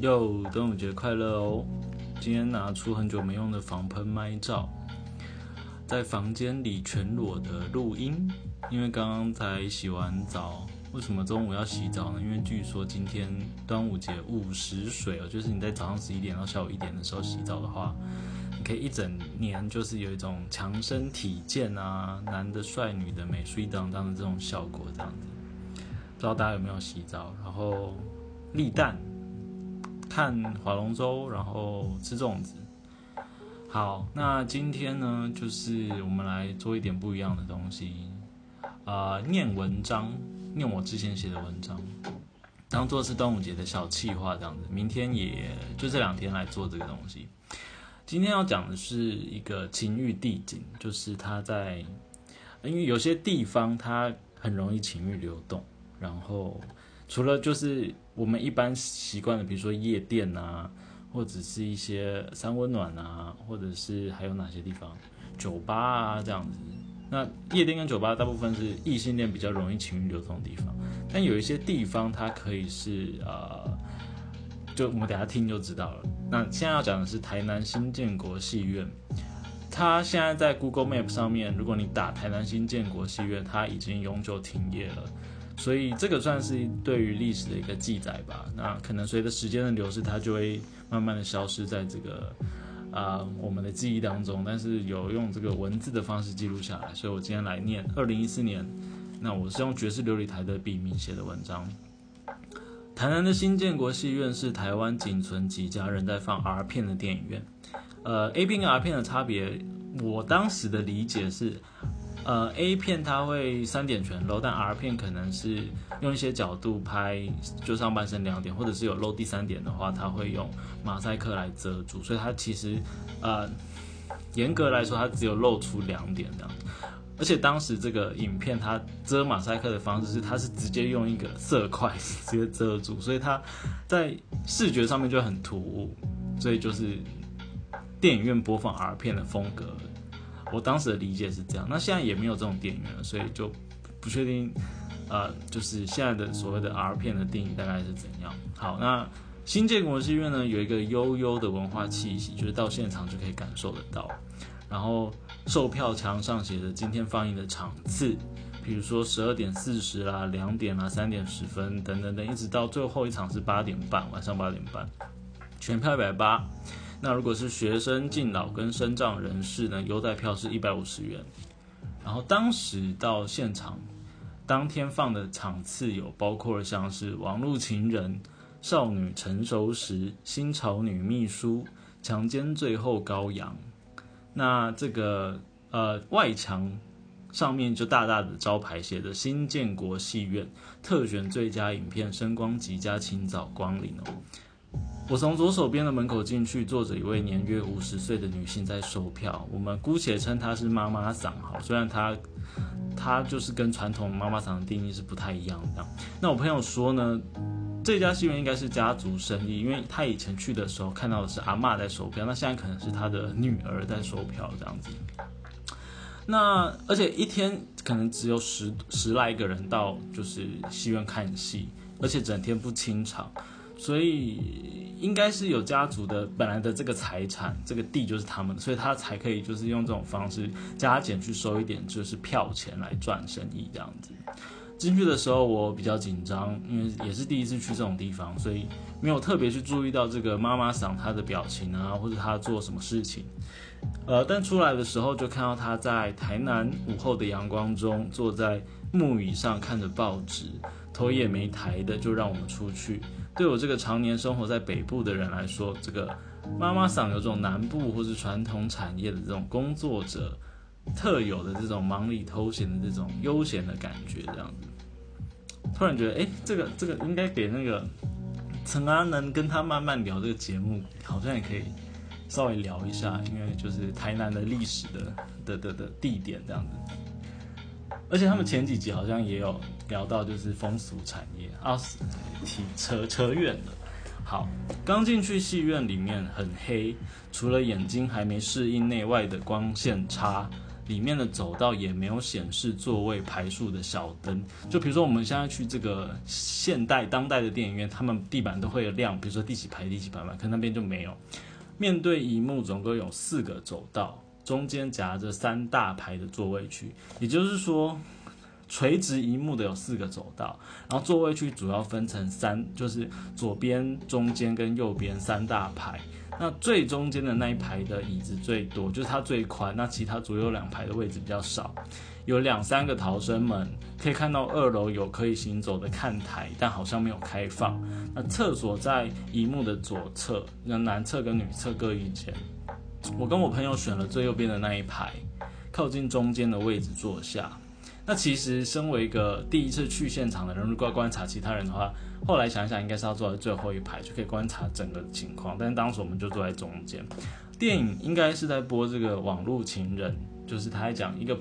又端午节快乐哦！今天拿出很久没用的防喷麦罩，在房间里全裸的录音，因为刚刚才洗完澡。为什么中午要洗澡呢？因为据说今天端午节午时水哦，就是你在早上十一点到下午一点的时候洗澡的话，你可以一整年就是有一种强身体健啊，男的帅，女的美，水当当的这种效果这样子。不知道大家有没有洗澡？然后立蛋。看划龙舟，然后吃粽子。好，那今天呢，就是我们来做一点不一样的东西，啊，念文章，念我之前写的文章，当做是端午节的小气话这样子。明天也就这两天来做这个东西。今天要讲的是一个情欲地景，就是它在，因为有些地方它很容易情欲流动，然后。除了就是我们一般习惯的，比如说夜店啊，或者是一些三温暖啊，或者是还有哪些地方，酒吧啊这样子。那夜店跟酒吧大部分是异性恋比较容易情欲流通的地方，但有一些地方它可以是呃，就我们等下听就知道了。那现在要讲的是台南新建国戏院，它现在在 Google Map 上面，如果你打台南新建国戏院，它已经永久停业了。所以这个算是对于历史的一个记载吧。那可能随着时间的流逝，它就会慢慢的消失在这个啊我们的记忆当中。但是有用这个文字的方式记录下来，所以我今天来念二零一四年。那我是用爵士琉璃台的笔名写的文章。台南的新建国戏院是台湾仅存几家人在放 R 片的电影院。呃，A 片跟 R 片的差别，我当时的理解是。呃，A 片它会三点全露，但 R 片可能是用一些角度拍，就上半身两点，或者是有露第三点的话，它会用马赛克来遮住，所以它其实，呃，严格来说，它只有露出两点这样。而且当时这个影片它遮马赛克的方式是，它是直接用一个色块直接遮住，所以它在视觉上面就很突兀，所以就是电影院播放 R 片的风格。我当时的理解是这样，那现在也没有这种电影了，所以就不确定，呃，就是现在的所谓的 R 片的定义大概是怎样。好，那新建国戏院呢有一个悠悠的文化气息，就是到现场就可以感受得到。然后售票墙上写着今天放映的场次，比如说十二点四十啦、两点啦、三点十分等等等，一直到最后一场是八点半，晚上八点半，全票一百八。那如果是学生、敬老跟身障人士呢？优待票是一百五十元。然后当时到现场，当天放的场次有包括了像是《网络情人》、《少女成熟时》、《新潮女秘书》、《强奸最后羔羊》。那这个呃外墙上面就大大的招牌写着“新建国戏院特选最佳影片，声光极佳，请早光临”哦。我从左手边的门口进去，坐着一位年约五十岁的女性在售票。我们姑且称她是妈妈桑好，虽然她她就是跟传统妈妈桑的定义是不太一样的。那我朋友说呢，这家戏院应该是家族生意，因为他以前去的时候看到的是阿妈在售票，那现在可能是他的女儿在售票这样子。那而且一天可能只有十十来个人到就是戏院看戏，而且整天不清场。所以应该是有家族的本来的这个财产，这个地就是他们的，所以他才可以就是用这种方式加减去收一点，就是票钱来赚生意这样子。进去的时候我比较紧张，因为也是第一次去这种地方，所以没有特别去注意到这个妈妈桑她的表情啊，或者她做什么事情。呃，但出来的时候就看到她在台南午后的阳光中，坐在木椅上看着报纸，头也没抬的就让我们出去。对我这个常年生活在北部的人来说，这个妈妈桑有种南部或是传统产业的这种工作者特有的这种忙里偷闲的这种悠闲的感觉，这样子。突然觉得，哎，这个这个应该给那个陈阿能跟他慢慢聊这个节目，好像也可以稍微聊一下，因为就是台南的历史的的的的地点这样子。而且他们前几集好像也有聊到，就是风俗产业啊，提扯扯远了。好，刚进去戏院里面很黑，除了眼睛还没适应内外的光线差，里面的走道也没有显示座位排数的小灯。就比如说我们现在去这个现代当代的电影院，他们地板都会有亮，比如说第几排第几排嘛，可那边就没有。面对荧幕总共有四个走道，中间夹着三大排的座位区，也就是说。垂直一幕的有四个走道，然后座位区主要分成三，就是左边、中间跟右边三大排。那最中间的那一排的椅子最多，就是它最宽。那其他左右两排的位置比较少，有两三个逃生门，可以看到二楼有可以行走的看台，但好像没有开放。那厕所在一幕的左侧，那男厕跟女厕各一间。我跟我朋友选了最右边的那一排，靠近中间的位置坐下。那其实，身为一个第一次去现场的人，如果要观察其他人的话，后来想想，应该是要坐在最后一排，就可以观察整个情况。但是当时我们就坐在中间。电影应该是在播这个网络情人，就是他在讲一个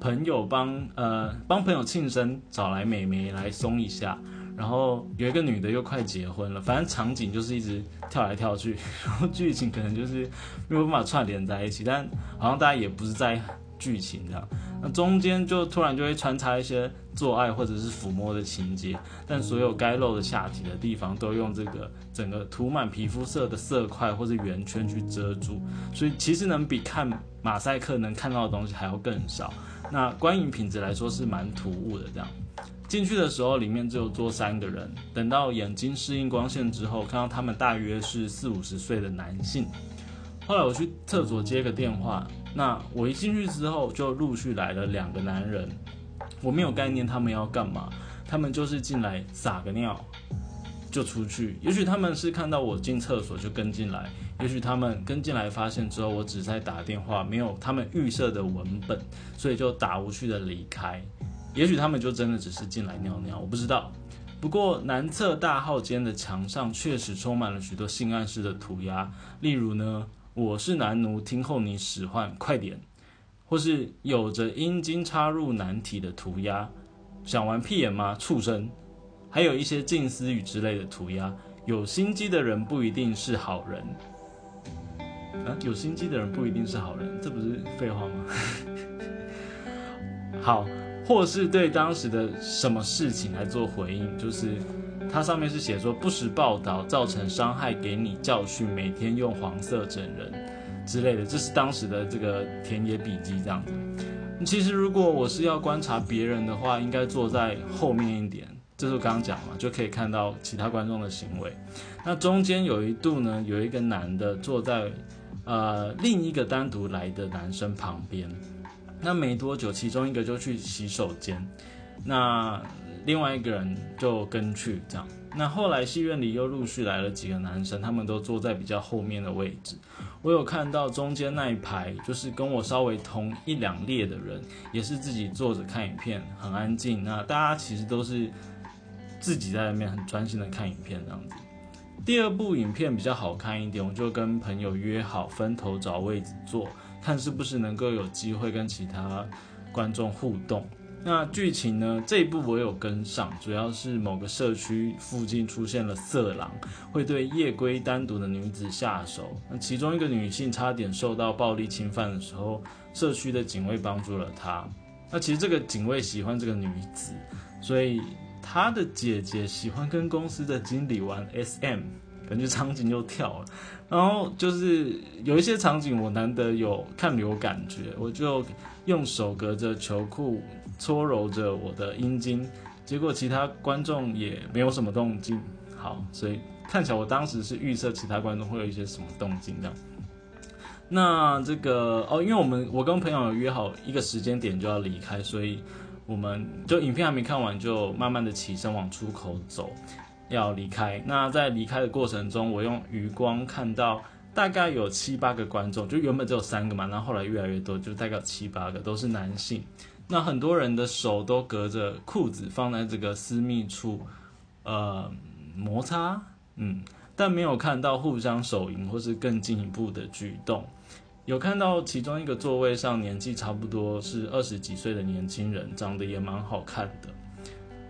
朋友帮呃帮朋友庆生，找来美眉来松一下，然后有一个女的又快结婚了，反正场景就是一直跳来跳去，然后剧情可能就是没有办法串联在一起，但好像大家也不是在。剧情这样，那中间就突然就会穿插一些做爱或者是抚摸的情节，但所有该露的下体的地方都用这个整个涂满皮肤色的色块或者圆圈去遮住，所以其实能比看马赛克能看到的东西还要更少。那观影品质来说是蛮突兀的。这样进去的时候，里面只有坐三个人，等到眼睛适应光线之后，看到他们大约是四五十岁的男性。后来我去厕所接个电话。那我一进去之后，就陆续来了两个男人，我没有概念他们要干嘛，他们就是进来撒个尿就出去。也许他们是看到我进厕所就跟进来，也许他们跟进来发现之后我只在打电话，没有他们预设的文本，所以就打无趣的离开。也许他们就真的只是进来尿尿，我不知道。不过南侧大号间的墙上确实充满了许多性暗示的涂鸦，例如呢。我是男奴，听候你使唤，快点！或是有着阴茎插入男体的涂鸦，想玩屁眼吗，畜生？还有一些近似语之类的涂鸦。有心机的人不一定是好人。啊，有心机的人不一定是好人，这不是废话吗？好，或是对当时的什么事情来做回应，就是。它上面是写说不实报道造成伤害，给你教训，每天用黄色整人之类的，这是当时的这个田野笔记这样子。其实如果我是要观察别人的话，应该坐在后面一点，这是我刚刚讲嘛，就可以看到其他观众的行为。那中间有一度呢，有一个男的坐在呃另一个单独来的男生旁边，那没多久，其中一个就去洗手间，那。另外一个人就跟去这样，那后来戏院里又陆续来了几个男生，他们都坐在比较后面的位置。我有看到中间那一排，就是跟我稍微同一两列的人，也是自己坐着看影片，很安静。那大家其实都是自己在那边很专心的看影片这样子。第二部影片比较好看一点，我就跟朋友约好分头找位置坐，看是不是能够有机会跟其他观众互动。那剧情呢？这一部我有跟上，主要是某个社区附近出现了色狼，会对夜归单独的女子下手。那其中一个女性差点受到暴力侵犯的时候，社区的警卫帮助了她。那其实这个警卫喜欢这个女子，所以他的姐姐喜欢跟公司的经理玩 SM，感觉场景又跳了。然后就是有一些场景我难得有看有感觉，我就用手隔着球裤。搓揉着我的阴茎，结果其他观众也没有什么动静。好，所以看起来我当时是预测其他观众会有一些什么动静的。那这个哦，因为我们我跟朋友有约好一个时间点就要离开，所以我们就影片还没看完，就慢慢的起身往出口走，要离开。那在离开的过程中，我用余光看到大概有七八个观众，就原本只有三个嘛，然后后来越来越多，就大概有七八个都是男性。那很多人的手都隔着裤子放在这个私密处，呃，摩擦，嗯，但没有看到互相手淫或是更进一步的举动。有看到其中一个座位上年纪差不多是二十几岁的年轻人，长得也蛮好看的，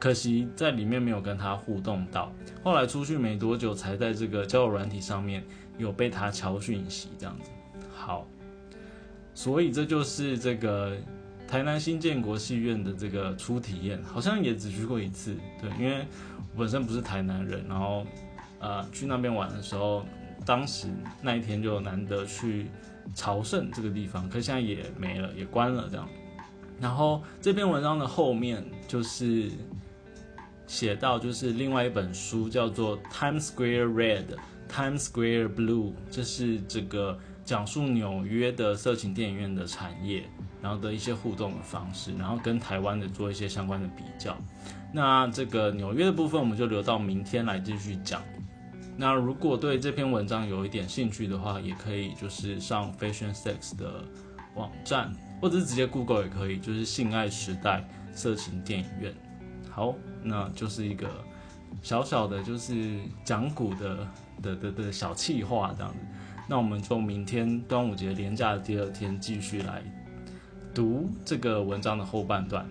可惜在里面没有跟他互动到。后来出去没多久，才在这个交友软体上面有被他敲讯息这样子。好。所以这就是这个台南新建国戏院的这个初体验，好像也只去过一次。对，因为我本身不是台南人，然后呃去那边玩的时候，当时那一天就难得去朝圣这个地方，可现在也没了，也关了这样。然后这篇文章的后面就是写到，就是另外一本书叫做《Times Square Red》。Times Square Blue，这是这个讲述纽约的色情电影院的产业，然后的一些互动的方式，然后跟台湾的做一些相关的比较。那这个纽约的部分，我们就留到明天来继续讲。那如果对这篇文章有一点兴趣的话，也可以就是上 Fashion Sex 的网站，或者是直接 Google 也可以，就是性爱时代色情电影院。好，那就是一个小小的，就是讲古的。的的的小气话这样子，那我们就明天端午节连假的第二天继续来读这个文章的后半段。